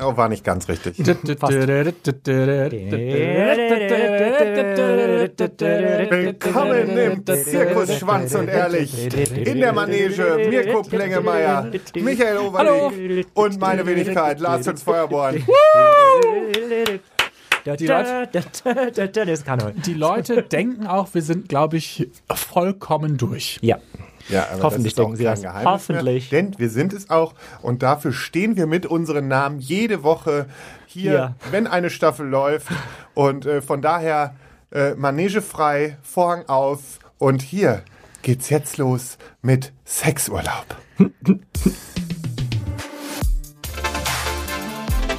Oh, war nicht ganz richtig. Willkommen im Zirkus Schwanz und Ehrlich. In der Manege Mirko Plengemeier, Michael Overling und meine Wenigkeit Lars Hütz Feuerborn. Die Leute, die Leute denken auch, wir sind, glaube ich, vollkommen durch. Ja. Ja, aber Hoffentlich das ist auch denken Sie das. Geheimnis Hoffentlich. Mehr, denn wir sind es auch und dafür stehen wir mit unseren Namen jede Woche hier, Ja. wenn eine Staffel läuft. Und äh, von daher äh, Manege frei, Vorhang auf und hier geht's jetzt los mit Sexurlaub.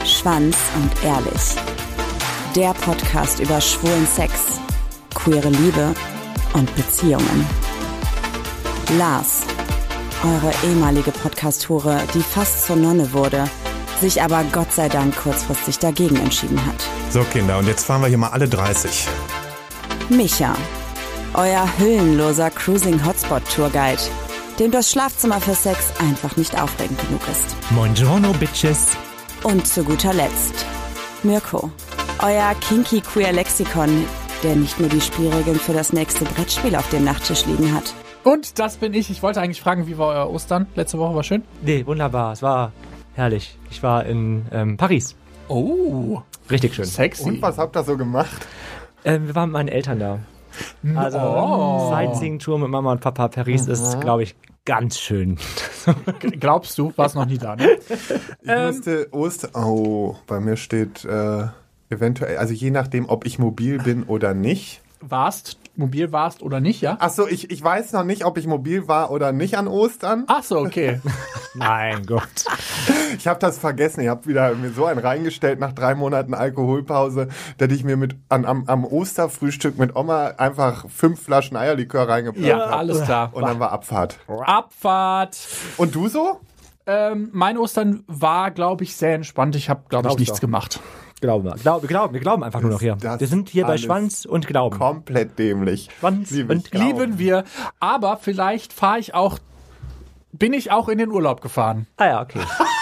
Schwanz und Ehrlich. Der Podcast über schwulen Sex, queere Liebe und Beziehungen. Lars, eure ehemalige Podcast-Hure, die fast zur Nonne wurde, sich aber Gott sei Dank kurzfristig dagegen entschieden hat. So, Kinder, und jetzt fahren wir hier mal alle 30. Micha, euer hüllenloser Cruising Hotspot Tourguide, dem das Schlafzimmer für Sex einfach nicht aufregend genug ist. Buongiorno, Bitches. Und zu guter Letzt Mirko, euer kinky queer Lexikon, der nicht nur die Spielregeln für das nächste Brettspiel auf dem Nachttisch liegen hat. Und das bin ich. Ich wollte eigentlich fragen, wie war euer Ostern? Letzte Woche war schön. Nee, wunderbar. Es war herrlich. Ich war in ähm, Paris. Oh, Richtig schön. sexy. Und was habt ihr so gemacht? Ähm, wir waren mit meinen Eltern da. Also, Oh. Sightseeing-Tour mit Mama und Papa. Paris ist, glaube ich, ganz schön. Glaubst du, warst noch nie da, ne? Ich müsste Oster. Oh, bei mir steht äh, eventuell, also je nachdem, ob ich mobil bin oder nicht. Warst, mobil warst oder nicht, ja? Ach so, ich, ich weiß noch nicht, ob ich mobil war oder nicht an Ostern. Ach so, okay. mein Gott. Ich habe das vergessen. Ich habe wieder mir so einen reingestellt nach drei Monaten Alkoholpause, dass ich mir mit an, am, am Osterfrühstück mit Oma einfach fünf Flaschen Eierlikör reingepackt Ja, habe. alles klar. Und dann war Abfahrt. Abfahrt. Und du so? Ähm, mein Ostern war, glaube ich, sehr entspannt. Ich habe, glaube ich, Glaub ich nichts gemacht. Glauben wir. Glaub, wir, glauben, wir glauben einfach nur noch hier. Wir sind hier bei Schwanz und Glauben. Komplett dämlich. Schwanz Liebe und glauben. Lieben wir. Aber vielleicht fahre ich auch, bin ich auch in den Urlaub gefahren. Ah ja, okay.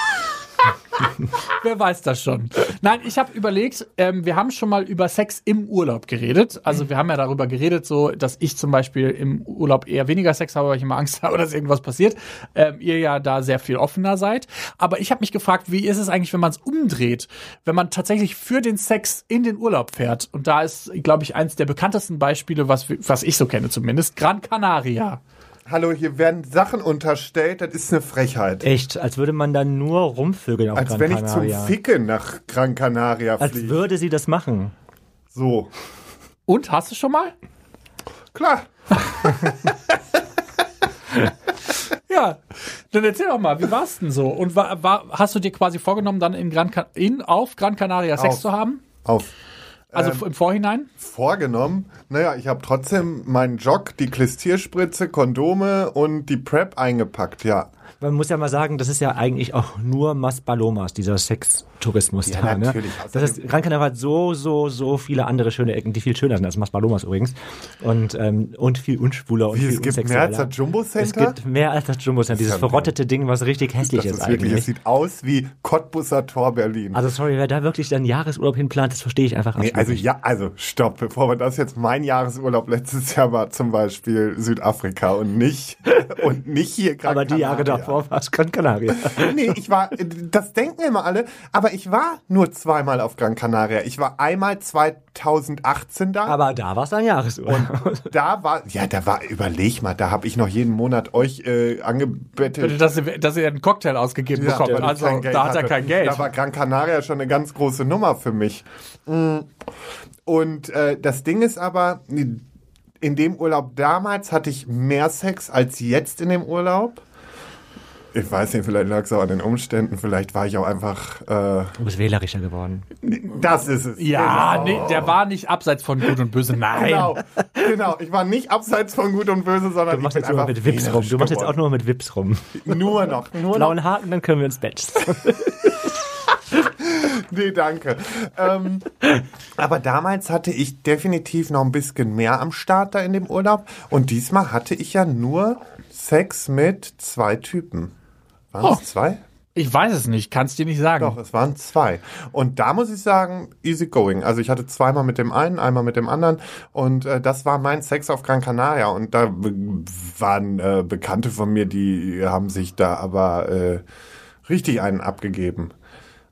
Wer weiß das schon. Nein, ich habe überlegt, ähm, wir haben schon mal über Sex im Urlaub geredet. Also wir haben ja darüber geredet, so dass ich zum Beispiel im Urlaub eher weniger Sex habe, weil ich immer Angst habe, dass irgendwas passiert. Ähm, ihr ja da sehr viel offener seid. Aber ich habe mich gefragt, wie ist es eigentlich, wenn man es umdreht, wenn man tatsächlich für den Sex in den Urlaub fährt? Und da ist, glaube ich, eins der bekanntesten Beispiele, was, was ich so kenne zumindest, Gran Canaria. Hallo, hier werden Sachen unterstellt, das ist eine Frechheit. Echt, als würde man dann nur rumvögeln auf Als Gran wenn ich Canaria. zum Ficken nach Gran Canaria Als fliege. würde sie das machen. So, Und hast du schon mal? klar. Ja, dann erzähl doch mal, wie war's denn so? Und war, war, hast du dir quasi vorgenommen, dann in Gran, in, auf Gran Canaria Sex Auf. zu haben? Auf Also Ähm, im Vorhinein? vorgenommen. Naja, ich habe trotzdem meinen Jog, die Klistierspritze, Kondome und die Prep eingepackt, ja. Man muss ja mal sagen, das ist ja eigentlich auch nur Mas Palomas, dieser Sextourismus Ja, da. Ne? natürlich. Das ist, Gran Canaria hat so, so, so viele andere schöne Ecken, die viel schöner sind als Mas Palomas übrigens. Und, ähm, und viel unschwuler und Wie, viel es gibt mehr als das Jumbo Es Center? gibt mehr als das Jumbo Center, dieses ja- verrottete Ding, was richtig hässlich Das ist, ist wirklich, eigentlich. es sieht aus wie Cottbusser Tor Berlin. also sorry, wer da wirklich dann Jahresurlaub hinplant, das verstehe ich einfach Nee, absolut also nicht. ja, also stopp, bevor wir das jetzt mein Jahresurlaub letztes Jahr war zum Beispiel Südafrika und nicht und nicht hier Gran Aber die Jahre Canaria. Davor war es Gran Canaria. Nee, ich war, das denken immer alle, aber ich war nur zweimal auf Gran Canaria. Ich war einmal 2018 da. Aber da war es ein Jahresurlaub. da war, ja, da war, überleg mal, da habe ich noch jeden Monat euch äh, angebettelt. Dass ihr, dass ihr einen Cocktail ausgegeben Ja, bekommt. Also kein Geld da hat er hatte. kein Geld. Da war Gran Canaria schon eine ganz große Nummer für mich. Mm. Und äh, das Ding ist aber, in dem Urlaub damals hatte ich mehr Sex als jetzt in dem Urlaub. Ich weiß nicht, vielleicht lag es auch an den Umständen, vielleicht war ich auch einfach, äh, Du bist wählerischer geworden. das ist es. ja, nee, der war nicht abseits von Gut und Böse. Nein. Genau, genau. Ich war nicht abseits von Gut und Böse, sondern Du machst ich jetzt nur einfach mit Wips rum. Du machst jetzt auch nur mit Wips rum. Nur noch, nur noch. Blauen Haken, dann können wir ins Bett. Nee, danke. ähm, aber damals hatte ich definitiv noch ein bisschen mehr am Start da in dem Urlaub. Und diesmal hatte ich ja nur Sex mit zwei Typen. Waren es Oh. zwei? Ich weiß es nicht, kannst dir nicht sagen. Doch, es waren zwei. Und da muss ich sagen, easy going. Also ich hatte zweimal mit dem einen, einmal mit dem anderen. Und äh, das war mein Sex auf Gran Canaria. Und da waren äh, Bekannte von mir, die haben sich da aber äh, richtig einen abgegeben.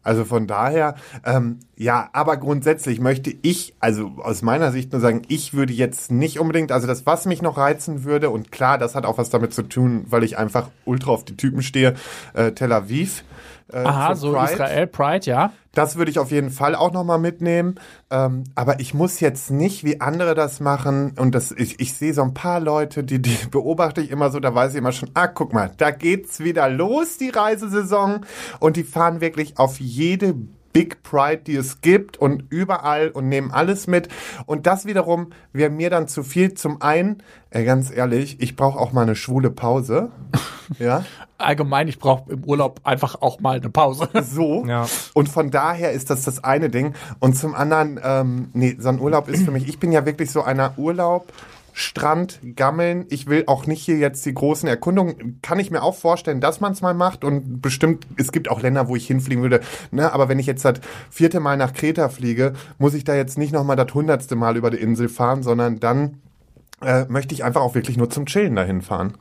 Also von daher, ähm, ja, aber grundsätzlich möchte ich, also aus meiner Sicht nur sagen, ich würde jetzt nicht unbedingt, also das, was mich noch reizen würde, und klar, das hat auch was damit zu tun, weil ich einfach ultra auf die Typen stehe, äh, Tel Aviv. Äh, Aha, so Pride. Israel, Pride, ja. Das würde ich auf jeden Fall auch nochmal mitnehmen. Ähm, aber ich muss jetzt nicht, wie andere das machen. Und das, ich, ich sehe so ein paar Leute, die, die beobachte ich immer so, da weiß ich immer schon, ah, guck mal, da geht's wieder los, die Reisesaison. Und die fahren wirklich auf jede Big Pride, die es gibt und überall und nehmen alles mit. Und das wiederum wäre mir dann zu viel. Zum einen, äh, ganz ehrlich, ich brauche auch mal eine schwule Pause. ja. Allgemein, ich brauche im Urlaub einfach auch mal eine Pause. so. Ja. Und von daher ist das das eine Ding. Und zum anderen, ähm, nee, so ein Urlaub ist für mich, ich bin ja wirklich so einer Urlaub. Strand, Gammeln. Ich will auch nicht hier jetzt die großen Erkundungen. Kann ich mir auch vorstellen, dass man es mal macht. Und bestimmt, es gibt auch Länder, wo ich hinfliegen würde. Ne, aber wenn ich jetzt das vierte Mal nach Kreta fliege, muss ich da jetzt nicht nochmal das hundertste Mal über die Insel fahren, sondern dann äh, möchte ich einfach auch wirklich nur zum Chillen dahin fahren.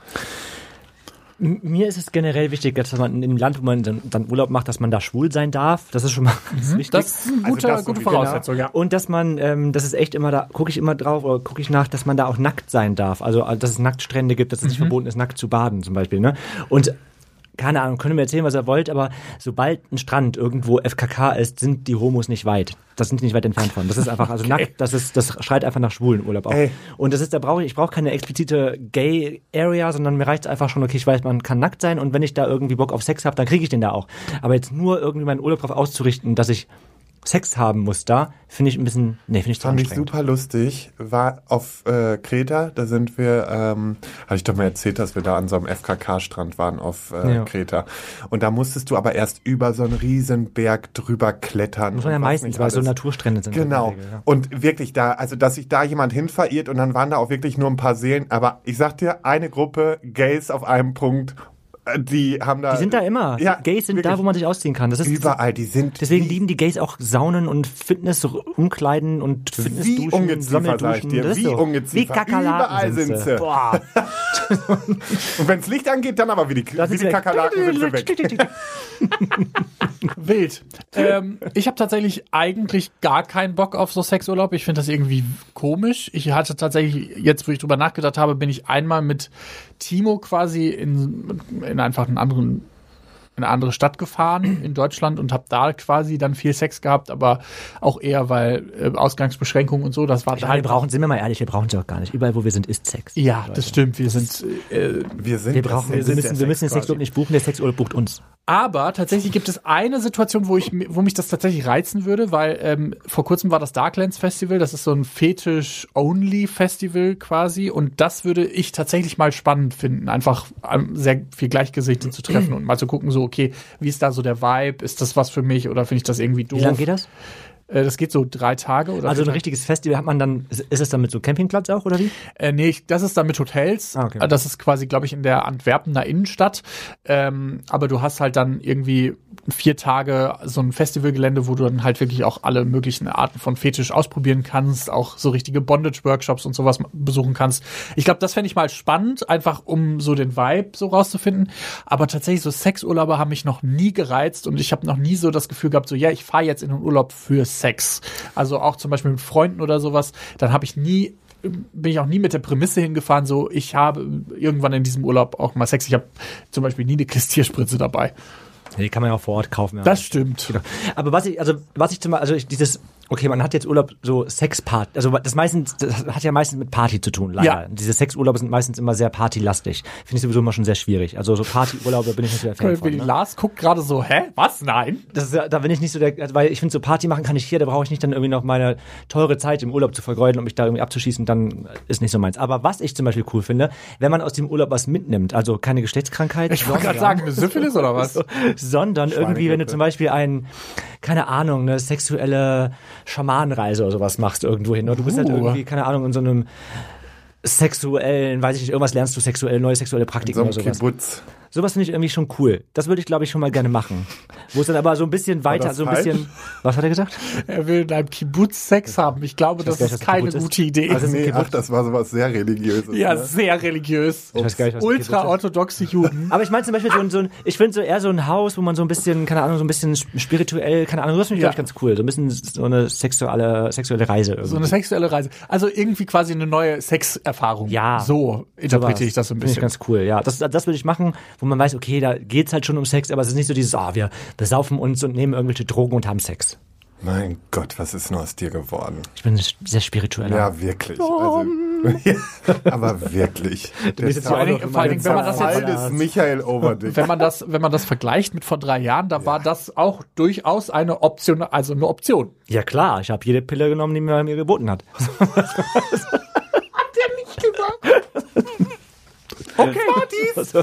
Mir ist es generell wichtig, dass man in dem Land, wo man dann, dann Urlaub macht, dass man da schwul sein darf. Das ist schon mal ganz wichtig. Das ist eine Also gute, das gute Voraussetzung, ja. Und dass man, ähm, das ist echt immer da, gucke ich immer drauf oder gucke ich nach, dass man da auch nackt sein darf. Also, äh, dass es Nacktstrände gibt, dass es nicht verboten ist, nackt zu baden zum Beispiel. Ne? Und keine Ahnung, könnt ihr mir erzählen, was ihr wollt, aber sobald ein Strand irgendwo FKK ist, sind die Homos nicht weit. Das sind die nicht weit entfernt von. Das ist einfach, also nackt, das ist, das schreit einfach nach schwulen Urlaub auch. Ey. Und das ist, da brauche ich, ich brauche keine explizite Gay-Area, sondern mir reicht einfach schon, okay, ich weiß, man kann nackt sein und wenn ich da irgendwie Bock auf Sex habe, dann kriege ich den da auch. Aber jetzt nur irgendwie meinen Urlaub darauf auszurichten, dass ich Sex haben muss da, finde ich ein bisschen, nee, finde ich zu Fand ich super lustig. War auf äh, Kreta, da sind wir, ähm, hatte ich doch mal erzählt, dass wir da an so einem FKK-Strand waren auf äh, Ja. Kreta. Und da musstest du aber erst über so einen riesen Berg drüber klettern. Muss man ja meistens, weil so. Naturstrände sind. Genau. Regel, ja. Und wirklich da, also dass sich da jemand hin verirrt und dann waren da auch wirklich nur ein paar Seelen. Aber ich sag dir, eine Gruppe Gays auf einem Punkt, die haben da. Die sind da immer. Ja, Gays sind da, wo man sich ausziehen kann. Das ist Überall, die sind. Deswegen wie- lieben die Gays auch Saunen und Fitness, Umkleiden und Wie Fitnessduschen, Ungeziefer, sag ich dir. Wie so. Ungeziefer. Wie Kakerlaken Überall sind sie. Boah. Und wenns Licht angeht, dann aber wie die, wie die. Kakerlaken sind sie weg. Wild. ähm, ich habe tatsächlich eigentlich gar keinen Bock auf so Sexurlaub. Ich finde das irgendwie komisch. Ich hatte tatsächlich, jetzt wo ich drüber nachgedacht habe, bin ich einmal mit Timo quasi in, in einfach einen anderen in eine andere Stadt gefahren in Deutschland und habe da quasi dann viel Sex gehabt, aber auch eher weil äh, Ausgangsbeschränkungen und so, das war Ja, wir halt brauchen, sind wir mal ehrlich, wir brauchen es auch gar nicht. Überall, wo wir sind, ist Sex. ja, das stimmt. Wir sind äh, Wir sind Wir brauchen, das wir müssen, wir müssen den Sex Sexurlaub nicht buchen, der Sexurlaub bucht uns. Aber tatsächlich gibt es eine Situation, wo ich, wo mich das tatsächlich reizen würde, weil ähm, vor kurzem war das Darklands Festival, das ist so ein Fetisch-Only-Festival quasi und das würde ich tatsächlich mal spannend finden, einfach ähm, sehr viel Gleichgesichte zu treffen und mal zu gucken, so okay, wie ist da so der Vibe, ist das was für mich oder finde ich das irgendwie doof? Wie lange geht das? Äh, das geht so drei Tage oder Also ein richtiges Festival hat man dann, ist ist es dann mit so Campingplatz auch, oder wie? Äh, nee, ich- das ist dann mit Hotels. Ah, okay. Das ist quasi, glaube ich, in der Antwerpener Innenstadt. Ähm, aber du hast halt dann irgendwie vier Tage so ein Festivalgelände, wo du dann halt wirklich auch alle möglichen Arten von Fetisch ausprobieren kannst, auch so richtige Bondage-Workshops und sowas besuchen kannst. Ich glaube, das fände ich mal spannend, einfach um so den Vibe so rauszufinden. Aber tatsächlich so Sexurlaube haben mich noch nie gereizt und ich habe noch nie so das Gefühl gehabt, so ja, ich fahre jetzt in den Urlaub für Sex. Also auch zum Beispiel mit Freunden oder sowas. Dann habe ich nie bin ich auch nie mit der Prämisse hingefahren, so ich habe irgendwann in diesem Urlaub auch mal Sex. Ich habe zum Beispiel nie eine Klistierspritze dabei. Die kann man ja auch vor Ort kaufen. Ja. Das stimmt. Aber was ich, also was ich zum Beispiel, also ich, dieses, okay, man hat jetzt Urlaub so Sexparty, also das meistens, das hat ja meistens mit Party zu tun, leider. Ja. Diese Sexurlaube sind meistens immer sehr partylastig. Finde ich sowieso immer schon sehr schwierig. Also so Partyurlaube bin ich nicht so der Fan von. Ne? Lars guckt gerade so, hä? Was? Nein? Das ist, da bin ich nicht so der, weil ich finde, so Party machen kann ich hier, da brauche ich nicht dann irgendwie noch meine teure Zeit im Urlaub zu vergeuden, um mich da irgendwie abzuschießen, dann ist nicht so meins. Aber was ich zum Beispiel cool finde, wenn man aus dem Urlaub was mitnimmt, also keine Geschlechtskrankheit, Ich wollte gerade sagen, eine Syphilis oder was? sondern irgendwie, wenn du zum Beispiel ein, keine Ahnung, eine sexuelle Schamanenreise oder sowas machst irgendwo hin. Du bist halt Uh. irgendwie, keine Ahnung, in so einem sexuellen, weiß ich nicht, irgendwas lernst du sexuell, neue sexuelle Praktiken So ein oder sowas. Kibbutz. Sowas finde ich irgendwie schon cool. Das würde ich, glaube ich, schon mal gerne machen. Wo es dann aber so ein bisschen weiter, das so ein falsch? bisschen. Was hat er gesagt? Er will in einem Kibbutz Sex haben. Ich glaube, das gar nicht, ist keine Kibbutz ist. gute Idee. Also- Nee, Kibbutz. ach, das war sowas sehr religiöses. ja, ne? sehr religiös. Ich ist. Ultra-orthodoxe Juden. Aber ich meine zum Beispiel so ein, so ein ich finde so eher so ein Haus, wo man so ein bisschen, keine Ahnung, so ein bisschen spirituell, keine Ahnung, das finde ich, Ja. ich, ganz cool. So ein bisschen so eine sexuelle, sexuelle Reise irgendwie. So eine sexuelle Reise. Also irgendwie quasi eine neue Sexerfahrung. Ja. So interpretiere ich das so ein Finde ich bisschen. ganz cool, ja. Das, das würde ich machen, wo man weiß, okay, da geht's halt schon um Sex, aber es ist nicht so dieses, ah, wir besaufen uns und nehmen irgendwelche Drogen und haben Sex. Mein Gott, was ist nur aus dir geworden? Ich bin sehr spiritueller. Ja, wirklich. Also, ja, aber wirklich. Der bist jetzt Vor allen auch Dingen, noch vor allen Dingen, wenn man das jetzt, des Michael Overdick. wenn man das, wenn man das vergleicht mit vor drei Jahren, da war das auch durchaus eine Option, also eine Option. Ja, klar, ich habe jede Pille genommen, die mir mir geboten hat. Okay. Ich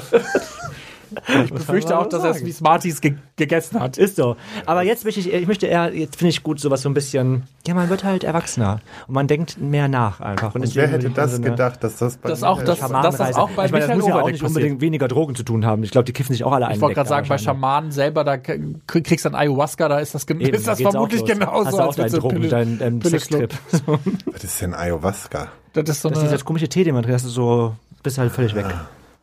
befürchte auch, dass er es wie Smarties ge gegessen hat. Ist so. Aber jetzt möchte ich, ich möchte eher, jetzt finde ich gut, sowas so ein bisschen, ja, man wird halt erwachsener und man denkt mehr nach einfach. Und deswegen wer hätte das so eine gedacht, dass das bei Das auch das- das auch bei ich meine, das Michael muss ja auch nicht passiert. unbedingt weniger Drogen zu tun haben. Ich glaube, die kiffen sich auch alle ein. Ich wollte gerade sagen, bei Schamanen selber, da kriegst du dann Ayahuasca, da ist das, gen- ist das vermutlich genauso, Hast du auch deinen du Drogen, deinen, deinen Pille Sextrip. Was ist denn Ayahuasca? Das ist so Das ist eine, dieser komische Tee, den man trinkt, das ist so, bist halt völlig weg.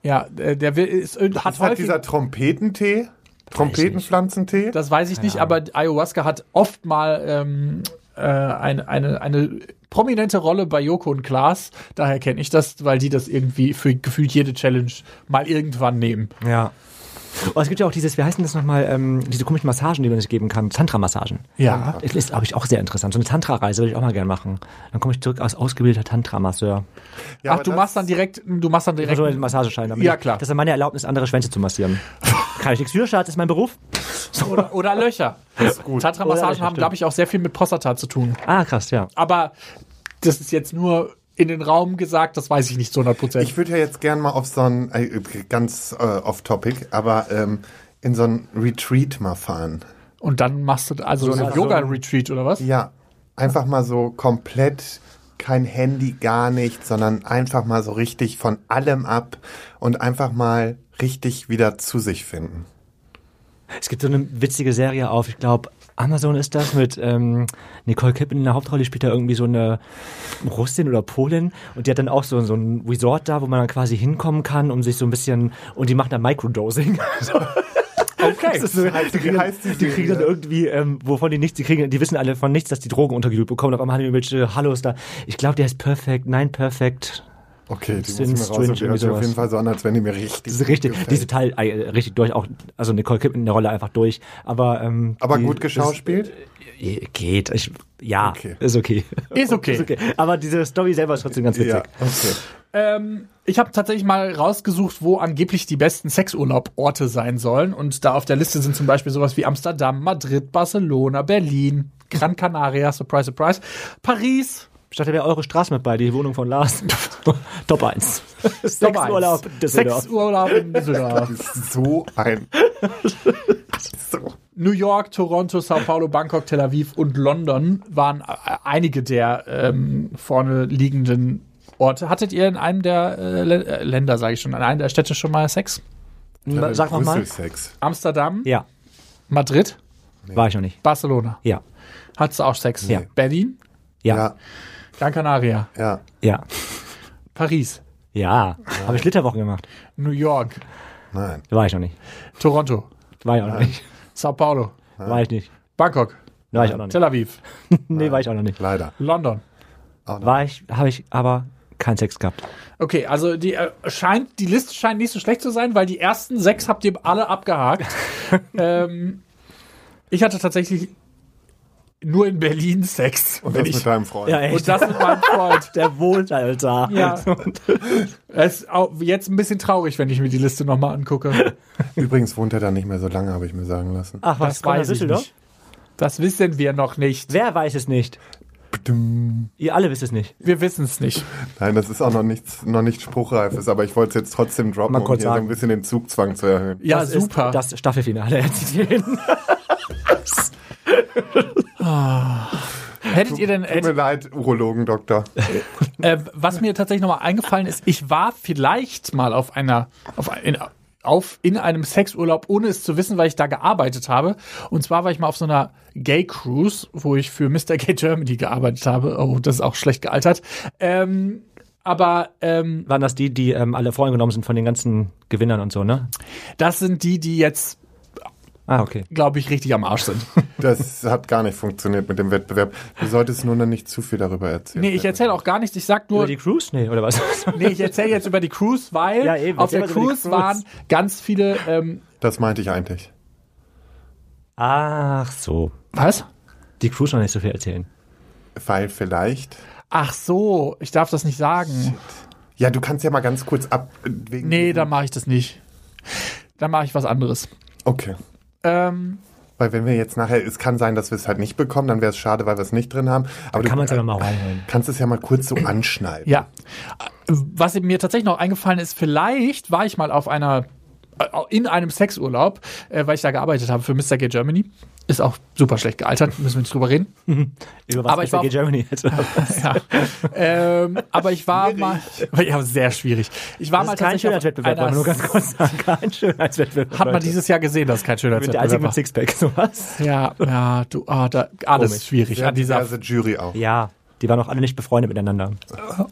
Ja, äh, der will, ist, hat Ist häufig, dieser Trompetentee? Trompetenpflanzentee? das weiß ich nicht, aber Ayahuasca hat oft mal ähm, äh, eine, eine, eine prominente Rolle bei Joko und Klaas. Daher kenne ich das, weil die das irgendwie für gefühlt jede Challenge mal irgendwann nehmen. Ja. Oh, es gibt ja auch dieses, wie heißen das nochmal, ähm, diese komischen Massagen, die man sich geben kann, Tantra-Massagen. Ja. Das ist, glaube ich, auch sehr interessant. So eine Tantra-Reise würde ich auch mal gerne machen. Dann komme ich zurück als ausgebildeter Tantra-Masseur. Ja, Ach, du machst dann direkt, du machst dann direkt. Also einen Massageschein. damit Ja, klar. Das ist meine Erlaubnis, andere Schwänze zu massieren. Kann ich nichts für, Schatz, ist mein Beruf. Oder, oder Löcher. gut. Tantra-Massagen haben, glaube ich, auch sehr viel mit Prostata zu tun. Ah, krass, ja. Aber das ist jetzt nur in den Raum gesagt, das weiß ich nicht zu 100 Prozent. Ich würde ja jetzt gern mal auf so ein, äh, ganz äh, off-topic, aber ähm, in so ein Retreat mal fahren. Und dann machst du also so ein so- Yoga-Retreat oder was? Ja, einfach mal so komplett kein Handy, gar nichts, sondern einfach mal so richtig von allem ab und einfach mal richtig wieder zu sich finden. Es gibt so eine witzige Serie auf, ich glaube, Amazon ist das mit ähm, Nicole Kidman in der Hauptrolle, die spielt da irgendwie so eine Russin oder Polin und die hat dann auch so, so ein Resort da, wo man dann quasi hinkommen kann, um sich so ein bisschen, und die machen da Microdosing. Okay. Das ist so, heißt- die, kriegen, heißt die die kriegen dann irgendwie, ähm, wovon die nichts, die kriegen, die wissen alle von nichts, dass die Drogen untergedrückt bekommen. Auf einmal haben die irgendwelche Hallos da. Ich glaube, der ist perfekt, nein, perfekt. Okay, die muss ich Sin mir Strange, raus. Die hört sich irgendwie auf jeden. Fall so an, als wenn die mir richtig. Das ist richtig, gefällt. die ist total äh, richtig durch, auch, also Nicole Kidman in der Rolle einfach durch. Aber, ähm, Aber die, gut geschauspielt? Das, geht. Ich, ja, Okay. ist okay. Ist okay. ist okay. Aber diese Story selber ist trotzdem ganz witzig. Ja, okay. Ähm, ich habe tatsächlich mal rausgesucht, wo angeblich die besten Sexurlauborte sein sollen. Und da auf der Liste sind zum Beispiel sowas wie Amsterdam, Madrid, Barcelona, Berlin, Gran Canaria, surprise, surprise, Paris, Ich dachte, wäre eure Straße mit bei, die Wohnung von Lars. Top 1. Sexurlaub. Düsseldorf. Sexurlaub in Düsseldorf. So ein. so. New York, Toronto, Sao Paulo, Bangkok, Tel Aviv und London waren äh, einige der ähm, vorne liegenden Orte. Hattet ihr in einem der äh, äh, Länder, sage ich schon, in einem der Städte schon mal Sex? Sag noch mal. Brüssel-Sex. Amsterdam, Ja, Madrid, war ich noch nicht. Barcelona. Ja. Hattest du auch Sex? Ja. Berlin, Ja. Ja, Gran Canaria, ja. Ja. Paris, Ja. Habe ich Flitterwochen gemacht. New York, Nein. War ich noch nicht. Toronto, War ich auch noch nicht. Sao Paulo, War ich nicht. Bangkok, War ich auch noch nicht. Tel Aviv, Nee, war ich auch noch nicht. Leider. London. War ich, habe ich aber keinen Sex gehabt. Okay, also die äh, scheint, die Liste scheint nicht so schlecht zu sein, weil die ersten sechs habt ihr alle abgehakt. ähm, ich hatte tatsächlich nur in Berlin Sex. Und das ich, mit deinem Freund. Ja, und das mit meinem Freund. Der wohnt halt da. Ja. Es ist auch jetzt ein bisschen traurig, wenn ich mir die Liste nochmal angucke. Übrigens wohnt er da nicht mehr so lange, habe ich mir sagen lassen. Ach, was, Das weiß ich nicht. Das wissen wir noch nicht. Wer weiß es nicht? Ihr alle wisst es nicht. Wir wissen es nicht. Nein, das ist auch noch nichts, noch nicht spruchreifes, aber ich wollte es jetzt trotzdem droppen, Mal um kurz hier so sagen. ein bisschen den Zugzwang zu erhöhen. Ja, das super. Ist das Staffelfinale. Erzählen. Hättet ihr denn, Tut mir leid, Urologen-Doktor. äh, was mir tatsächlich nochmal eingefallen ist, ich war vielleicht mal auf einer, auf, ein- in, auf in einem Sexurlaub, ohne es zu wissen, weil ich da gearbeitet habe. Und zwar war ich mal auf so einer Gay Cruise, wo ich für Mr. Gay Germany gearbeitet habe. Oh, das ist auch schlecht gealtert. Ähm, aber ähm, Waren das die, die ähm, alle voreingenommen sind von den ganzen Gewinnern und so, ne? das sind die, die jetzt, Ah, okay. glaube ich, richtig am Arsch sind. Das hat gar nicht funktioniert mit dem Wettbewerb. Du solltest nur noch nicht zu viel darüber erzählen. Nee, ich erzähle auch gar nichts. Ich sag nur, Über die Cruise? Nee, oder was? nee, ich erzähle jetzt über die Cruise, weil Ja, eben, auf der Cruise Cruise. waren ganz viele, ähm, Das meinte ich eigentlich. Ach so. was? Die Cruise noch nicht so viel erzählen. Weil vielleicht. Ach so, ich darf das nicht sagen. Ja, du kannst ja mal ganz kurz ab. Wegen Nee, dann mache ich das nicht. Dann mache ich was anderes. Okay. Ähm, Weil wenn wir jetzt nachher, es kann sein, dass wir es halt nicht bekommen, dann wäre es schade, weil wir es nicht drin haben. Aber Kann du man es aber mal reinholen. kannst es ja mal kurz so anschneiden. ja. Was mir tatsächlich noch eingefallen ist, vielleicht war ich mal auf einer äh, in einem Sexurlaub, äh, weil ich da gearbeitet habe für Mr. Gay Germany. Ist auch super schlecht gealtert, müssen wir nicht drüber reden. Über was Aber ich war auf- Germany? Ja. ähm, aber ich war mal, ja, sehr schwierig. Ich war Das mal ist kein Schönheitswettbewerb, wollen wir nur ganz kurz sagen. Kein Schönheitswettbewerb. Hat man Leute. dieses Jahr gesehen, dass es kein Ich bin der Einzige Schönheitswettbewerb mit war. Sixpack, sowas. Ja, ja, du, ah, da, alles Komisch. schwierig Sehr an dieser. diverse Jury auch. Ja, die waren auch alle nicht befreundet miteinander.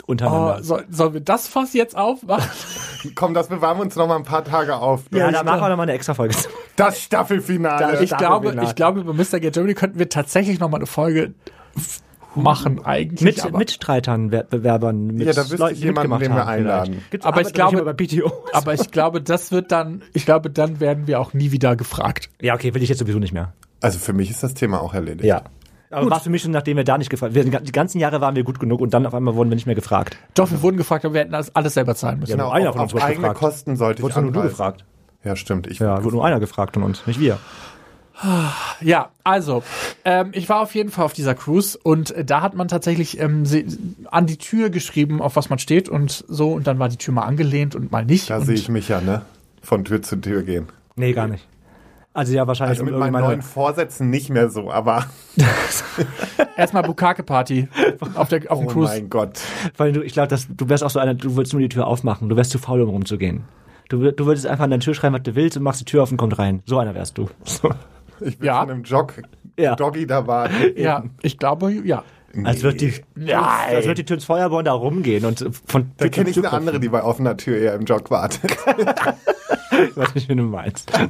Untereinander. Oh, soll, sollen wir das Fass jetzt aufmachen? Komm, das bewahren wir uns noch mal ein paar Tage auf. ja, da machen wir noch mal eine extra Folge. Das Staffelfinale. Ich glaube, Staffelfinale. ich glaube, über Mr. Get Germany könnten wir tatsächlich noch mal eine Folge machen eigentlich. Mit aber, Mitstreitern, Wer- Bewerbern, mit ja, da wüsste Leuten, ich jemanden, den wir haben einladen. Aber ich glaube- bei PTO. aber ich glaube, das wird dann, ich glaube, dann werden wir auch nie wieder gefragt. ja, okay, will ich jetzt sowieso nicht mehr. Also für mich ist das Thema auch erledigt. Ja. Aber war für mich schon, nachdem wir da nicht gefragt wir, Die ganzen Jahre waren wir gut genug und dann auf einmal wurden wir nicht mehr gefragt. Doch, wir wurden gefragt, aber wir hätten das alles selber zahlen müssen. Genau, Einer auf, von uns auf wurde eigene gefragt. Kosten sollte ich nur du gefragt? Ja, stimmt. Ich Ja, wurde nur einer gefragt von uns, nicht wir. Ja, also, ähm, ich war auf jeden Fall auf dieser Cruise und äh, da hat man tatsächlich ähm, an die Tür geschrieben, auf was man steht und so und dann war die Tür mal angelehnt und mal nicht. Da sehe ich mich ja, ne? Von Tür zu Tür gehen. Nee, gar nicht. Also ja, wahrscheinlich Also mit um meinen neuen Vorsätzen nicht mehr so, aber Erstmal Bukake-Party auf, der, auf dem oh Cruise. mein Gott. Weil du, ich glaube, dass du wärst auch so einer, du würdest nur die Tür aufmachen, du wärst zu faul, um rumzugehen. Du, du würdest einfach an deine Tür schreiben, was du willst und machst die Tür auf und kommt rein. So einer wärst du. So. Ich bin Ja. schon im Jog, Ja. Doggy da war. Ja, ich glaube, ja. Als wird die, als wird die Tür ins Feuerborn da rumgehen und von Da kenne ich eine andere, die bei offener Tür eher im Jog wartet. was ich, wie du meinst.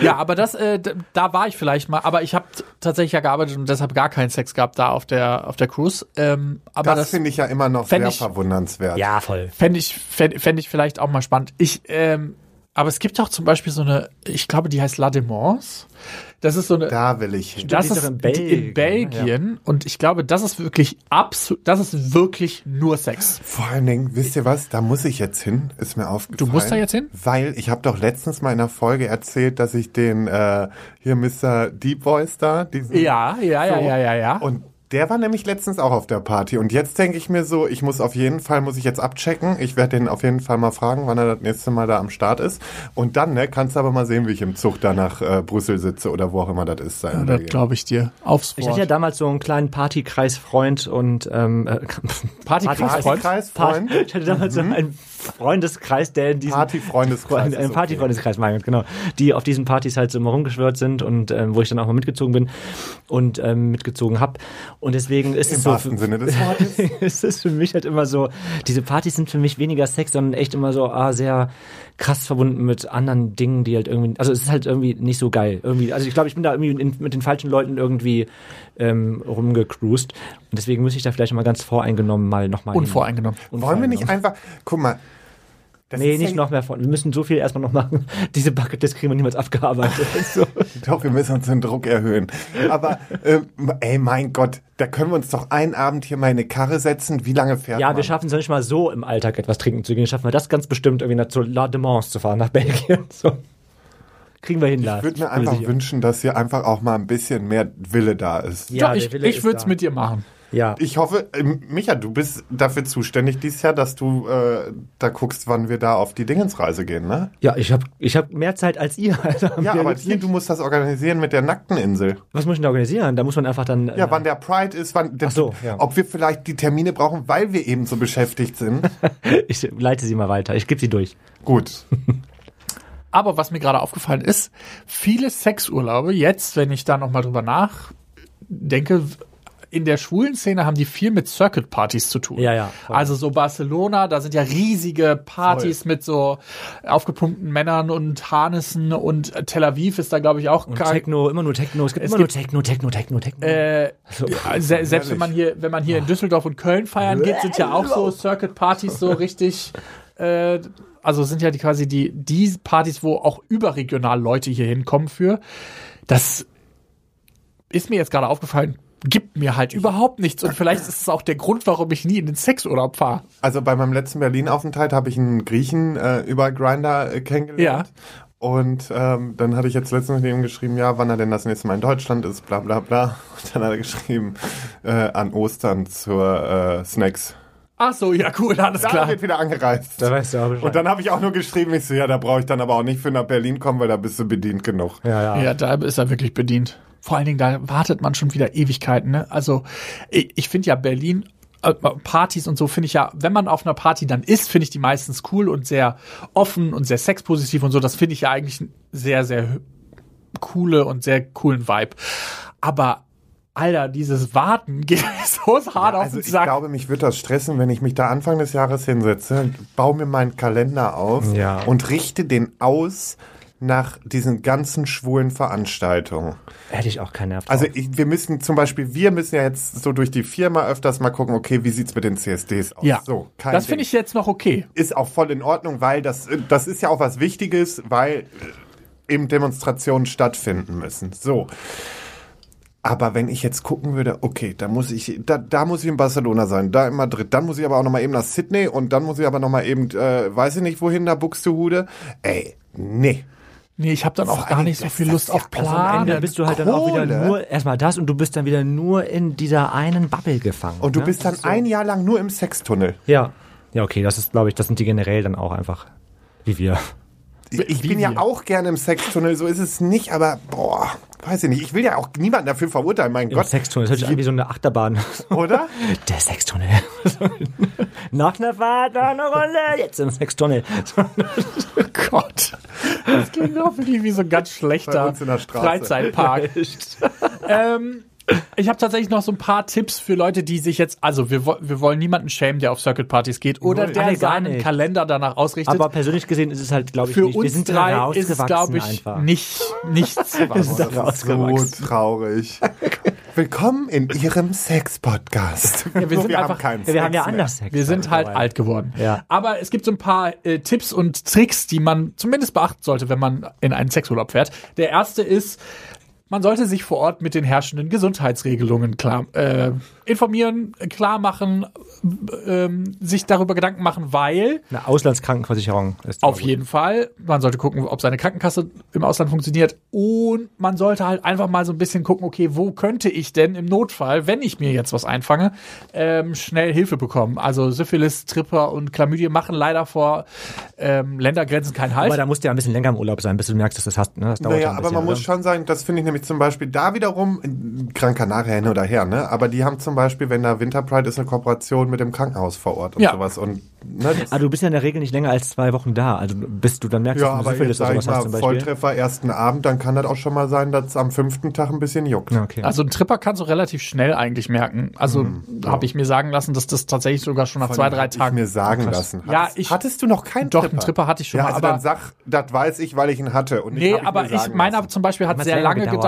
Ja, aber das, äh, da war ich vielleicht mal, aber ich habe tatsächlich ja gearbeitet und deshalb gar keinen Sex gehabt da auf der auf der Cruise. Ähm, aber Das, das, finde ich ja immer noch sehr ich- verwundernswert. Ja, voll. fände ich, fänd, fänd ich vielleicht auch mal spannend. Ich, ähm, aber es gibt auch zum Beispiel so eine, ich glaube, die heißt La Demance. Das ist so eine. Da will ich hin. das ist in in Belgien, ne? Belgien und ich glaube, das ist wirklich absolut, das ist wirklich nur Sex. Vor allen Dingen, wisst ihr was, da muss ich jetzt hin, ist mir aufgefallen. Du musst da jetzt hin? Weil ich habe doch letztens mal in einer Folge erzählt, dass ich den äh, hier Mr. Deep Voice da, diesen Ja, ja, ja, So. ja, ja, ja. Und der war nämlich letztens auch auf der Party. Und jetzt denke ich mir so, ich muss auf jeden Fall, muss ich jetzt abchecken. Ich werde den auf jeden Fall mal fragen, wann er das nächste Mal da am Start ist. Und dann, ne, kannst du aber mal sehen, wie ich im Zug da nach äh, Brüssel sitze oder wo auch immer das ist. da in Ja, das glaube ich dir. Aufs Ich hatte ja Wort. damals so einen kleinen Partykreis Freund und ähm, äh, Partykreis, Freund. Partykreis, Part-. Ich hatte damals so einen Freundeskreis, der in diesem Partyfreundeskreis Freund- ist Ein okay. Partyfreundeskreis, mein Gott, genau. Die auf diesen Partys halt so immer rumgeschwört sind und ähm, wo ich dann auch mal mitgezogen bin und ähm, mitgezogen hab. Und deswegen ist Im es so. wahrsten Sinne des Wortes. es ist für mich halt immer so, diese Partys sind für mich weniger Sex, sondern echt immer so ah, sehr krass verbunden mit anderen Dingen, die halt irgendwie, also es ist halt irgendwie nicht so geil. Irgendwie, also ich glaube, ich bin da irgendwie in, mit den falschen Leuten irgendwie ähm, rumgecruised und deswegen muss ich da vielleicht mal ganz voreingenommen mal nochmal Unvoreingenommen. Wollen wir nicht einfach, guck mal. Das Nee, nicht ja, noch mehr von. Wir müssen so viel erstmal noch machen. Diese Bucketlist kriegen wir niemals abgearbeitet. so. Doch, wir müssen uns den Druck erhöhen. Aber, ähm, ey, mein Gott, da können wir uns doch einen Abend hier mal in eine Karre setzen. Wie lange fährt Ja, man? wir schaffen es ja nicht mal so im Alltag etwas trinken zu gehen. Schaffen wir das ganz bestimmt irgendwie nach zu La Demance zu fahren, nach Belgien. So. Kriegen wir hin, Lars. Ich würde mir einfach wünschen, dass hier einfach auch mal ein bisschen mehr Wille da ist. Ja, Doch, ich ich würde es mit dir machen. Ja. Ich hoffe, ähm, Micha, du bist dafür zuständig dieses Jahr, dass du äh, da guckst, wann wir da auf die Dingensreise gehen, ne? ja, ich habe ich hab mehr Zeit als ihr. Also Ja, aber hier, du musst das organisieren mit der nackten Insel. Was muss ich denn da organisieren? Da muss man einfach dann. Ja, äh, wann der Pride ist, wann, Ach so, ja. ob wir vielleicht die Termine brauchen, weil wir eben so beschäftigt sind. Ich leite sie mal weiter. Ich gebe sie durch. Gut. Aber was mir gerade aufgefallen ist, viele Sexurlaube, jetzt, wenn ich da nochmal drüber nachdenke, in der schwulen Szene haben die viel mit Circuit-Partys zu tun. Ja, ja, voll. Also so Barcelona, da sind ja riesige Partys mit so aufgepumpten Männern und Harnissen und Tel Aviv ist da, glaube ich, auch Und kein- Techno, immer nur Techno. Es gibt Es immer nur gibt- Techno, Techno, Techno, Techno. äh, ja, se selbst wenn man hier, wenn man hier in Düsseldorf und Köln feiern geht, sind ja auch so Circuit-Partys so richtig. Äh, also sind ja die quasi die die Partys, wo auch überregional Leute hier hinkommen für. Das ist mir jetzt gerade aufgefallen. Gibt mir halt überhaupt nichts und vielleicht ist es auch der Grund, warum ich nie in den Sexurlaub fahre. Also bei meinem letzten Berlin-Aufenthalt habe ich einen Griechen äh, über Grinder äh, kennengelernt. Und ähm, dann hatte ich jetzt letztens mit ihm geschrieben, ja, wann er denn das nächste Mal in Deutschland ist, bla bla bla. Und dann hat er geschrieben, äh, an Ostern zur äh, Snacks. Ach so, ja cool, alles Da klar. wird wieder angereist. da weißt du auch Bescheid. Und dann habe ich auch nur geschrieben, ich so, ja, da brauche ich dann aber auch nicht für nach Berlin kommen, weil da bist du bedient genug. ja, ja. Ja, da ist er wirklich bedient. Vor allen Dingen, da wartet man schon wieder Ewigkeiten. Ne? Also ich, ich finde ja Berlin, äh, Partys und so finde ich ja, wenn man auf einer Party dann ist, finde ich die meistens cool und sehr offen und sehr sexpositiv und so. Das finde ich ja eigentlich einen sehr, sehr coole und sehr coolen Vibe. Aber Alter, dieses Warten geht so hart auf Also den ich Sack. glaube, mich wird das stressen, wenn ich mich da Anfang des Jahres hinsetze, baue mir meinen Kalender auf Ja. und richte den aus nach diesen ganzen schwulen Veranstaltungen. Hätte ich auch keinen Nerv drauf. Also ich, wir müssen zum Beispiel, wir müssen ja jetzt so durch die Firma öfters mal gucken, okay, wie sieht's mit den CSDs aus? ja, so, kein das finde ich jetzt noch okay. ist auch voll in Ordnung, weil das, das ist ja auch was Wichtiges, weil äh, eben Demonstrationen stattfinden müssen. So. Aber wenn ich jetzt gucken würde, okay, da muss ich, da, da muss ich in Barcelona sein, da in Madrid, dann muss ich aber auch nochmal eben nach Sydney und dann muss ich aber nochmal eben, äh, weiß ich nicht wohin, da Buxtehude. Ey, nee. Nee, ich habe dann auch gar nicht so viel Lust auf auch Also am Planen. Ende bist du halt dann auch wieder nur erstmal das und du bist dann wieder nur in dieser einen Bubble gefangen. Und du ne? bist dann ein Jahr lang nur im Sextunnel. Ja. Ja, okay, das ist, glaube ich, das sind die generell dann auch einfach wie wir. Ich bin ja auch gerne im Sextunnel, so ist es nicht, aber boah, weiß ich nicht. Ich will ja auch niemanden dafür verurteilen, mein Im Gott. Sextunnel. Das hört sich wie so eine Achterbahn. Oder? Der Sextunnel. Nach einer Fahrt, noch eine Runde, jetzt im Sextunnel. Oh Gott. Das klingt wirklich wie so ein ganz schlechter. Freizeitpark. ähm, ich habe tatsächlich noch so ein paar Tipps für Leute, die sich jetzt, also wir, wir wollen niemanden schämen, der auf Circuit-Partys geht oder Null. der Alle gar seinen nicht. Kalender danach ausrichtet. Aber persönlich gesehen ist es halt, glaube ich, für nicht. Wir uns sind da drei ist es, glaube ich, einfach. nicht, nichts Wir was. sind So traurig. Willkommen in Ihrem Sex-Podcast. Ja, wir sind haben einfach- keinen Ja, wir haben ja Sex anders Sex. Wir sind halt mittlerweile. alt geworden. Ja. Aber es gibt so ein paar äh, Tipps und Tricks, die man zumindest beachten sollte, wenn man in einen Sexurlaub fährt. Der erste ist, man sollte sich vor Ort mit den herrschenden Gesundheitsregelungen klar äh, informieren, klar machen, ähm, sich darüber Gedanken machen, weil Eine Auslandskrankenversicherung ist auf gut. jeden Fall. Man sollte gucken, ob seine Krankenkasse im Ausland funktioniert. Und man sollte halt einfach mal so ein bisschen gucken, okay, wo könnte ich denn im Notfall, wenn ich mir jetzt was einfange, ähm, schnell Hilfe bekommen. Also Syphilis, Tripper und Chlamydien machen leider vor ähm, Ländergrenzen keinen Halt. Aber da musst du ja ein bisschen länger im Urlaub sein, bis du merkst, dass du das hast. Ne? Das dauert ja Naja, ein aber man muss schon sagen, das finde ich nämlich zum Beispiel da wiederum, in Gran Canaria hin oder her, ne? Aber die haben zum Beispiel, wenn da Winter Pride ist, eine Kooperation mit dem Krankenhaus vor Ort und Ja. sowas. Und ne, das, Ah, du bist ja in der Regel nicht länger als zwei Wochen da. Also bis du dann merkst, ja, dass du aber Syphilis jetzt oder sowas hast zum Beispiel. Volltreffer ersten Abend, dann kann das auch schon mal sein, dass es am fünften Tag ein bisschen juckt. Ja, okay. also ein Tripper kannst du relativ schnell eigentlich merken. Also Mhm. habe ich mir sagen lassen, dass das tatsächlich sogar schon nach zwei, drei Tagen Ich mir sagen Krass. lassen. Ja, Hattest, ich- hattest du noch keinen Doch, Tripper? einen Tripper hatte ich schon ja, mal, also aber- dann sag, das weiß ich, weil ich ihn hatte. Und Nee, aber ich, meiner zum Beispiel hat sehr lange gedauert. gedauert.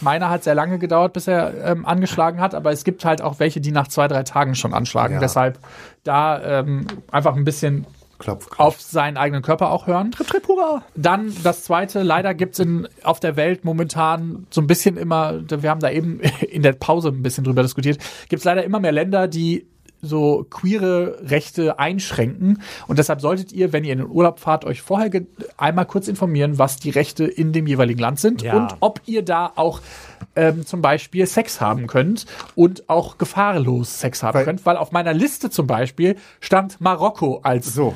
Meiner hat sehr lange gedauert, bis er ähm, angeschlagen hat, aber es gibt halt auch welche, die nach zwei, drei Tagen schon anschlagen. Ja. Deshalb da ähm, einfach ein bisschen Klopf, klopf. auf seinen eigenen Körper auch hören. Trip, trip, hurra. Dann das zweite, leider gibt's in auf der Welt momentan so ein bisschen immer, wir haben da eben in der Pause ein bisschen drüber diskutiert, gibt's leider immer mehr Länder, die so queere Rechte einschränken. Und deshalb solltet ihr, wenn ihr in den Urlaub fahrt, euch vorher einmal kurz informieren, was die Rechte in dem jeweiligen Land sind Ja. und ob ihr da auch ähm, zum Beispiel Sex haben könnt und auch gefahrlos Sex haben Weil- könnt. Weil auf meiner Liste zum Beispiel stand Marokko als So.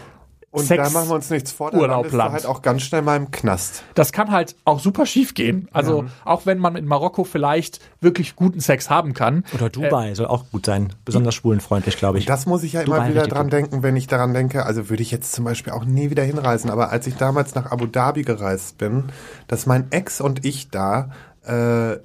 Und Sex da machen wir uns nichts vor, da Urlaub Land. halt auch ganz schnell mal im Knast. Das kann halt auch super schief gehen. Also auch wenn man in Marokko vielleicht wirklich guten Sex haben kann. Oder Dubai soll auch gut sein. Besonders schwulenfreundlich, glaube ich. Das muss ich ja Dubai immer wieder dran gut. denken, wenn ich daran denke. Also würde ich jetzt zum Beispiel auch nie wieder hinreisen. Aber als ich damals nach Abu Dhabi gereist bin, dass mein Ex und ich da äh,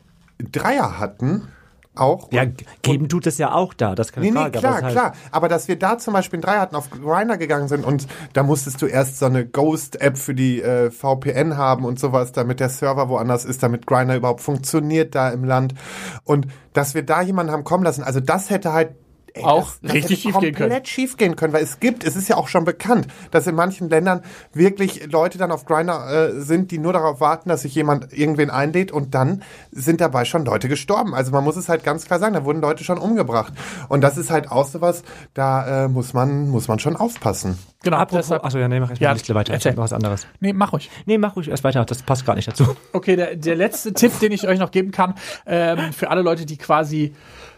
Dreier hatten, auch. ja, Und- geben tut es ja auch da, das ist keine Nee, nee, Frage. klar, es ist halt- klar. Aber dass wir da zum Beispiel einen Dreier hatten, auf Grindr gegangen sind und da musstest du erst so eine Ghost-App für die äh, VPN haben und sowas, damit der Server woanders ist, damit Grindr überhaupt funktioniert da im Land. Und dass wir da jemanden haben kommen lassen, also das hätte halt ey, Auch das, das richtig schief gehen komplett können. schief gehen können, weil es gibt, es ist ja auch schon bekannt, dass in manchen Ländern wirklich Leute dann auf Grindr äh, sind, die nur darauf warten, dass sich jemand irgendwen einlädt und dann sind dabei schon Leute gestorben. Also man muss es halt ganz klar sagen, da wurden Leute schon umgebracht. Und das ist halt auch sowas, da äh, muss man muss man schon aufpassen. Genau, Apropos, deshalb, achso, ja, nee, mach erst mal Ja, Liste weiter. Ich erzähl. noch was anderes. nee, mach ruhig. Nee, mach ruhig erst weiter, das passt gar nicht dazu. Okay, der, der letzte Tipp, den ich euch noch geben kann, ähm, für alle Leute, die quasi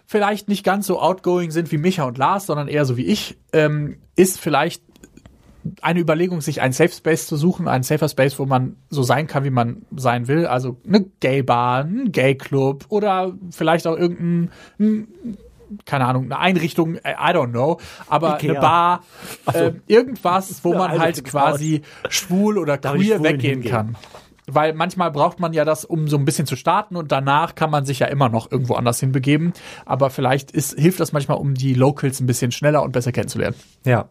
vielleicht nicht ganz so outgoing sind wie Micha und Lars, sondern eher so wie ich, ähm, ist vielleicht eine Überlegung, sich einen Safe Space zu suchen, einen safer Space, wo man so sein kann, wie man sein will. Also eine Gay-Bar, ein Gay-Club oder vielleicht auch irgendein, ein, keine Ahnung, eine Einrichtung, I don't know, aber Ikea. eine Bar, ähm, irgendwas, wo man halt quasi schwul oder Darf queer weggehen kann. Weil manchmal braucht man ja das, um so ein bisschen zu starten und danach kann man sich ja immer noch irgendwo anders hinbegeben. Aber vielleicht ist, hilft das manchmal, um die Locals ein bisschen schneller und besser kennenzulernen. Ja.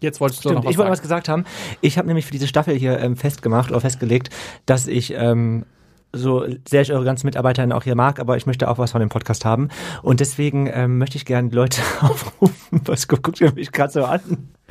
Jetzt wolltest du Stimmt, noch was ich wollte sagen. was gesagt haben. Ich habe nämlich für diese Staffel hier ähm, festgemacht oder festgelegt, dass ich ähm, so sehr ich eure ganzen Mitarbeiterinnen auch hier mag, aber ich möchte auch was von dem Podcast haben. Und deswegen ähm, möchte ich gerne Leute aufrufen. Was gu- guckt ihr mich gerade so an?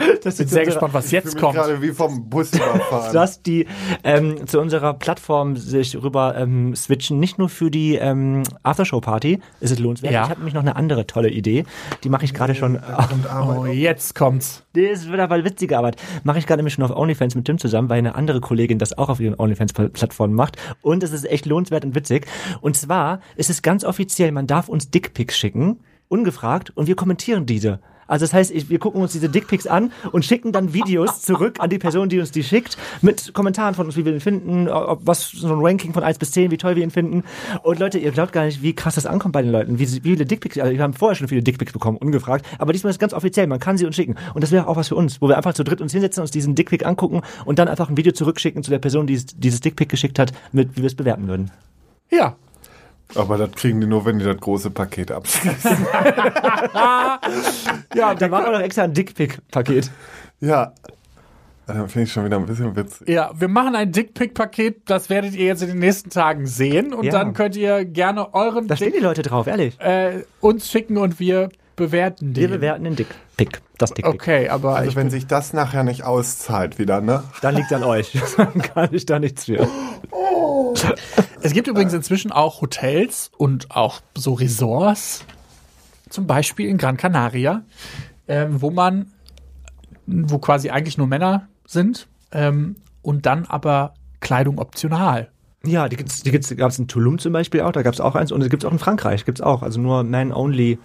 Das bin sehr gespannt, was jetzt kommt. gerade wie vom Bus überfahren. dass die ähm, zu unserer Plattform sich rüber ähm, switchen, nicht nur für die ähm, Aftershow-Party, ist es lohnenswert. Ja. Ich habe nämlich noch eine andere tolle Idee, die mache ich gerade schon. Oh, jetzt kommt's. Ist wieder mal witzige Arbeit. Mache ich gerade nämlich schon auf OnlyFans mit Tim zusammen, weil eine andere Kollegin das auch auf ihren OnlyFans-Plattformen macht. Und es ist echt lohnenswert und witzig. Und zwar ist es ganz offiziell, man darf uns Dickpics schicken, ungefragt, und wir kommentieren diese. Also das heißt, ich, wir gucken uns diese Dickpics an und schicken dann Videos zurück an die Person, die uns die schickt, mit Kommentaren von uns, wie wir ihn finden, ob, was so ein Ranking von 1 bis 10, wie toll wir ihn finden. Und Leute, ihr glaubt gar nicht, wie krass das ankommt bei den Leuten, wie, wie viele Dickpics, also wir haben vorher schon viele Dickpics bekommen, ungefragt, aber diesmal ist es ganz offiziell, man kann sie uns schicken. Und das wäre auch was für uns, wo wir einfach zu dritt uns hinsetzen, uns diesen Dickpic angucken und dann einfach ein Video zurückschicken zu der Person, die es- dieses Dickpic geschickt hat, mit wie wir es bewerten würden. Ja. Aber das kriegen die nur, wenn die das große Paket abschließen. Ja, Da machen wir doch extra ein Dickpic-Paket. ja. Dann finde ich schon wieder ein bisschen witzig. Ja, wir machen ein Dickpick-Paket, das werdet ihr jetzt in den nächsten Tagen sehen und Ja. dann könnt ihr gerne euren Da stehen die Leute drauf, ehrlich. äh, uns schicken und wir bewerten den. Wir bewerten den Dickpic, das Dickpic. Okay, aber Also ich wenn sich das nachher nicht auszahlt wieder, ne? Dann liegt an euch. Dann kann ich da nichts für. Es gibt übrigens inzwischen auch Hotels und auch so Resorts, zum Beispiel in Gran Canaria, ähm, wo man, wo quasi eigentlich nur Männer sind ähm, und dann aber Kleidung optional. Ja, die gibt's, die gibt's, gab's in Tulum zum Beispiel auch, da gab's auch eins und es gibt's auch in Frankreich, gibt's auch, also nur Man-Only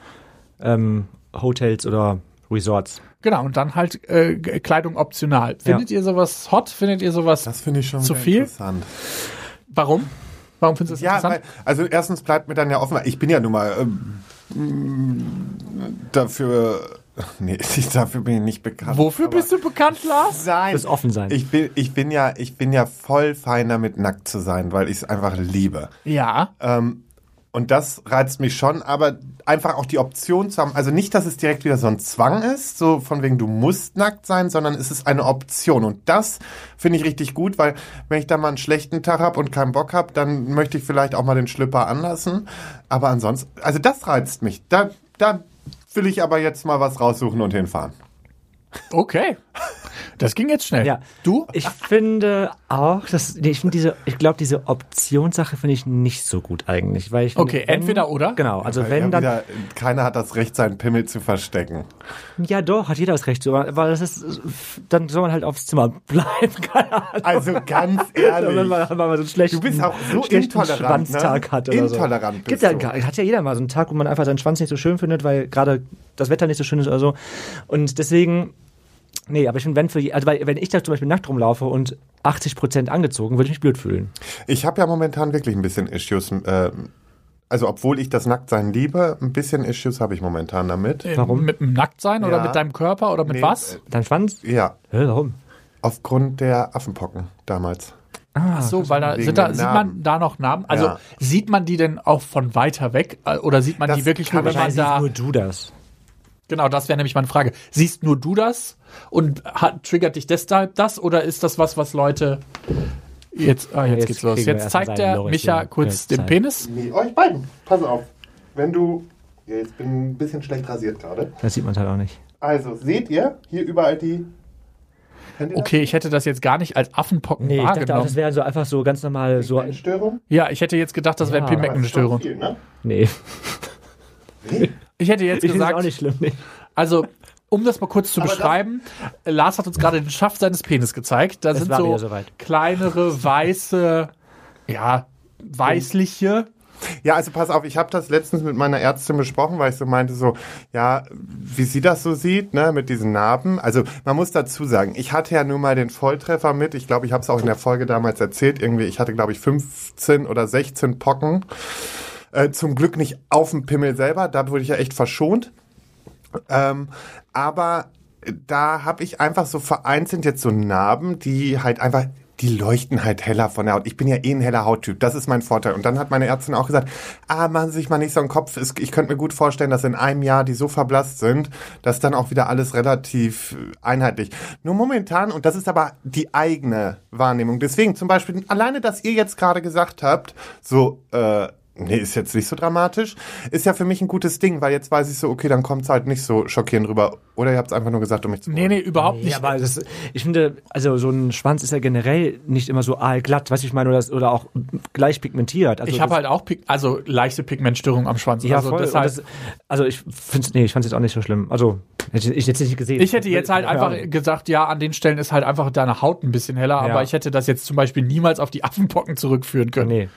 ähm, Hotels oder Resorts. Genau, und dann halt äh, Kleidung optional. Findet ihr sowas hot? Findet ihr sowas? Das finde ich schon Zu viel? interessant. Warum? Warum findest du das Ja, weil, interessant? also erstens bleibt mir dann ja offen, weil ich bin ja nun mal ähm, dafür, nee, ich, dafür bin ich nicht bekannt. Wofür bist du bekannt, Lars? Nein. Fürs Offensein. Ich bin, ich bin ja, ich bin ja voll fein damit, nackt zu sein, weil ich es einfach liebe. Ja. Ähm, und das reizt mich schon, aber einfach auch die Option zu haben, also nicht, dass es direkt wieder so ein Zwang ist, so von wegen du musst nackt sein, sondern es ist eine Option. Und das finde ich richtig gut, weil wenn ich da mal einen schlechten Tag habe und keinen Bock habe, dann möchte ich vielleicht auch mal den Schlüpper anlassen. Aber ansonsten, also das reizt mich. Da, da will ich aber jetzt mal was raussuchen und hinfahren. Okay. Das ging jetzt schnell. Ja. Du? Ich finde auch, dass, nee, ich finde diese, ich glaube, diese Optionssache finde ich nicht so gut eigentlich, weil ich Okay, wenn- entweder oder? Genau, also Weil wenn ja dann, wieder, keiner hat das Recht, seinen Pimmel zu verstecken. ja doch, hat jeder das Recht, weil das ist, dann soll man halt aufs Zimmer bleiben, keine Ahnung. Also ganz Wenn ehrlich. man, wenn man so einen schlechten, Du bist auch so intolerant, Schwanztag ne? hat oder Intolerant so. bist Gibt ja, hat ja jeder mal so einen Tag, wo man einfach seinen Schwanz nicht so schön findet, weil gerade das Wetter nicht so schön ist oder so. Und deswegen Nee, aber ich finde, wenn für, also weil, wenn ich da zum Beispiel nackt rumlaufe und 80% angezogen, würde ich mich blöd fühlen. Ich habe ja momentan wirklich ein bisschen Issues. Äh, also obwohl ich das Nacktsein liebe, ein bisschen Issues habe ich momentan damit. Warum? Mit dem Nacktsein oder Ja. mit deinem Körper oder mit Nee, was? Dein Schwanz? Ja, Hä, warum? aufgrund der Affenpocken damals. Ach so, weil da da, sieht man da noch Narben. Also Ja. sieht man die denn auch von weiter weg Äh, oder sieht man Das die wirklich kann nur, wenn man da? nur du das. Genau, das wäre nämlich meine Frage. Siehst nur du das und hat, triggert dich deshalb das oder ist das was, was Leute jetzt? Ah, jetzt, jetzt geht's los. Jetzt zeigt der Loris Micha kurz den zeigt. Penis. Nee, euch beiden, pass auf. Wenn du. Ja, jetzt bin ein bisschen schlecht rasiert gerade. Das sieht man halt auch nicht. Also, seht ihr hier überall die. Okay, ich hätte das jetzt gar nicht als Affenpocken Nee, ich dachte auch, wahrgenommen. das wäre so einfach so ganz normal so. Störung? ja, ich hätte jetzt gedacht, das wäre Ja, Pigmentenstörung. Viel, ne? Nee, Ich hätte jetzt ich gesagt, auch nicht schlimm. Nee. also um das mal kurz zu Aber beschreiben, Lars hat uns gerade den Schaft seines Penis gezeigt. Da Es sind so soweit. kleinere weiße, ja, weißliche. Ja, also pass auf, ich habe das letztens mit meiner Ärztin besprochen, weil ich so meinte, so, ja, wie sie das so sieht, ne, mit diesen Narben. Also man muss dazu sagen, ich hatte ja nur mal den Volltreffer mit. Ich glaube, ich habe es auch in der Folge damals erzählt. Irgendwie, ich hatte, glaube ich, 15 oder 16 Pocken. Äh, zum Glück nicht auf dem Pimmel selber, da wurde ich ja echt verschont. Ähm, aber da habe ich einfach so vereinzelt jetzt so Narben, die halt einfach, die leuchten halt heller von der Haut. Ich bin ja eh ein heller Hauttyp, das ist mein Vorteil. Und dann hat meine Ärztin auch gesagt, ah, machen Sie sich mal nicht so einen Kopf. Ich könnte mir gut vorstellen, dass in einem Jahr die so verblasst sind, dass dann auch wieder alles relativ äh, einheitlich. Nur momentan, und das ist aber die eigene Wahrnehmung. Deswegen zum Beispiel, alleine, dass ihr jetzt gerade gesagt habt, so, äh, Nee, ist jetzt nicht so dramatisch. Ist ja für mich ein gutes Ding, weil jetzt weiß ich so, okay, dann kommt es halt nicht so schockierend rüber. Oder ihr habt es einfach nur gesagt, um mich zu Nee, nee, überhaupt Nee, nicht. aber das, ich finde, also so ein Schwanz ist ja generell nicht immer so aalglatt, weißt du, ich meine, oder, oder auch gleich pigmentiert. Also ich habe das- halt auch Pig also leichte Pigmentstörung am Schwanz. ja, also voll. und deshalb, das, also ich finde nee, ich fand es jetzt auch nicht so schlimm. Also, hätte ich jetzt nicht gesehen. ich hätte jetzt halt Ja. einfach gesagt, ja, an den Stellen ist halt einfach deine Haut ein bisschen heller, aber ich hätte das jetzt zum Beispiel niemals auf die Affenpocken zurückführen können. Nee,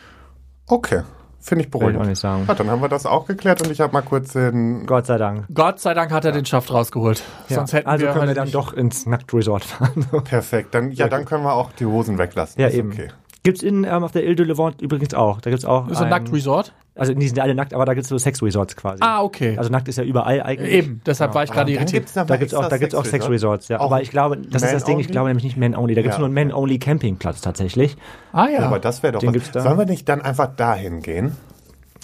Okay, finde ich will ich beruhigend. auch nicht sagen. Ja, dann haben wir das auch geklärt und ich habe mal kurz den... Gott sei Dank. Gott sei Dank hat er den Schaft rausgeholt. Ja. Sonst hätten also wir können wir dann doch ins Nacktresort fahren. Perfekt. Dann, ja, dann können wir auch die Hosen weglassen. ja, ist eben. Okay. Gibt's in ähm, auf der Ile de Levant übrigens auch. Da gibt's auch Das ist ein Nacktresort. Also die sind ja alle nackt, aber da gibt's so Sex-Resorts quasi. Ah, okay. Also nackt ist ja überall eigentlich. Eben, deshalb war ich gerade irritiert. gibt's Da gibt's auch, extra da gibt's auch Sexresort. Sex-Resorts, ja. Auch Aber ich glaube, das ist das Ding, ich Man-only? glaube nämlich nicht Man-Only. Da gibt's Ja. nur einen Man-Only-Campingplatz tatsächlich. Ah ja. Ja, aber das wäre doch... Den was. da. Sollen wir nicht dann einfach dahin gehen?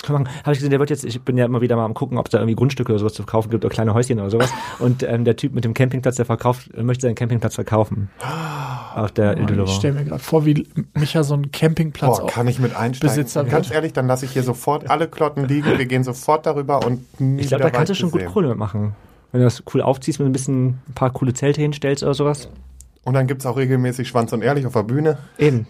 Habe ich gesehen, der wird jetzt, ich bin ja immer wieder mal am gucken, ob es da irgendwie Grundstücke oder sowas zu kaufen gibt oder kleine Häuschen oder sowas. Und ähm, der Typ mit dem Campingplatz, der verkauft, möchte seinen Campingplatz verkaufen. Auf der de ich stelle mir gerade vor, wie Micha so einen Campingplatz Boah, kann ich mit einsteigen? Besitzer Ganz ehrlich, dann lasse ich hier sofort alle Klotten liegen. Wir gehen sofort darüber und nie Ich glaube, da kannst du schon gut. Kohle mitmachen. Wenn du das cool aufziehst, mit ein bisschen ein paar coole Zelte hinstellst oder sowas. Und dann gibt's auch regelmäßig Schwanz und Ehrlich auf der Bühne. Eben.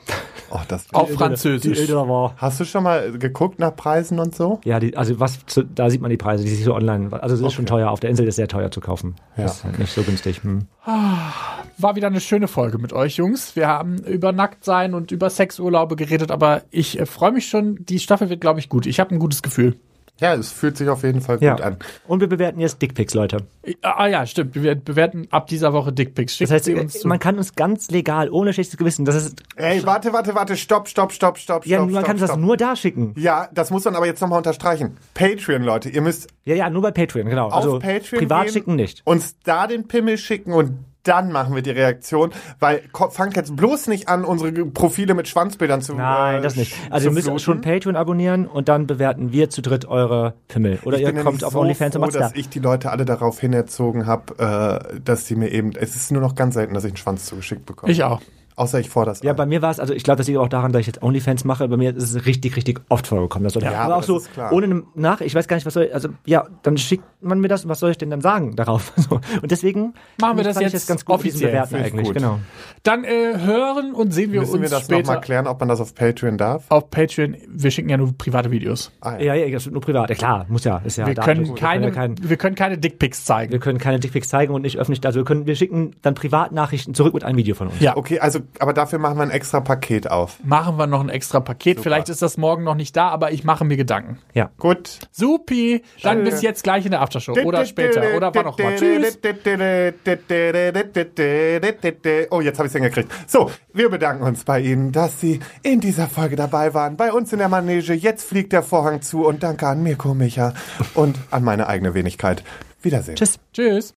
Oh, das auf Die Französisch. de Levant. Hast du schon mal geguckt nach Preisen und so? Ja, die, also was, zu, da sieht man die Preise, die sich so online, also es ist schon teuer, auf der Insel ist sehr teuer zu kaufen. Ja. Das ist halt nicht so günstig. Hm. War wieder eine schöne Folge mit euch, Jungs. Wir haben über Nacktsein und über Sexurlaube geredet, aber ich äh, freue mich schon. Die Staffel wird, glaube ich, gut. Ich habe ein gutes Gefühl. Ja, es fühlt sich auf jeden Fall Ja. gut an. Und wir bewerten jetzt Dickpics, Leute. Ah ja, stimmt. Wir bewerten ab dieser Woche Dickpics. Schickt Das heißt, sie uns zu. man kann uns ganz legal, ohne schlechtes Gewissen, das ist, Ey, warte, warte, warte, stopp, stopp, stopp, stopp, ja, stopp, man stopp, kann das stopp. nur da schicken. Ja, das muss man aber jetzt nochmal unterstreichen. Patreon, Leute, ihr müsst Ja, ja, nur bei Patreon, genau. auf also Patreon privat gehen, schicken nicht. uns da den Pimmel schicken und dann machen wir die Reaktion, weil fangt jetzt bloß nicht an, unsere Profile mit Schwanzbildern zu Nein, äh, das nicht. Also ihr müsst fluten. schon Patreon abonnieren und dann bewerten wir zu dritt eure Pimmel. Oder Ich ihr kommt auf so OnlyFans und macht's da. dass ich die Leute alle darauf hinerzogen habe, äh, dass sie mir eben, es ist nur noch ganz selten, dass ich einen Schwanz zugeschickt bekomme. ich auch. Außer ich fordere das Ja, an. bei mir war es, also ich glaube, das liegt auch daran, dass ich jetzt OnlyFans mache. Bei mir ist es richtig, richtig oft vorgekommen. Das Ja, aber aber auch das so ist klar. ohne eine nach, ich weiß gar nicht, was soll, also ja, dann schickt man mir das und was soll ich denn dann sagen darauf? So. Und deswegen Machen wir das ich jetzt ganz gut mit diesem offiziell. Bewerten ich eigentlich. gut. Genau. Dann äh, hören und sehen wir Müssen uns wir das später nochmal klären, ob man das auf Patreon darf? auf Patreon. Wir schicken ja nur private Videos. Ah, ja. Ja, ja, das wird nur privat. Ja, klar, muss ja, ist ja Wir da. können, Wir keine, ja kein, wir können keine Dickpics zeigen. wir können keine Dickpics zeigen und nicht öffentlich. Also wir können, wir schicken dann Privatnachrichten zurück mit einem Video von uns. Ja. Okay, also aber dafür machen wir ein extra Paket auf. Machen wir noch ein extra Paket. Vielleicht ist das morgen noch nicht da, aber ich mache mir Gedanken. Ja. Gut. Supi, dann bis jetzt gleich in der Aftershow oder später oder wann auch mal. Tschüss. Oh, jetzt habe ich es hingekriegt. So, wir bedanken uns bei Ihnen, dass Sie in dieser Folge dabei waren. Bei uns in der Manege. Jetzt fliegt der Vorhang zu und danke an Mirko Micha und an meine eigene Wenigkeit. Wiedersehen. Tschüss. Tschüss.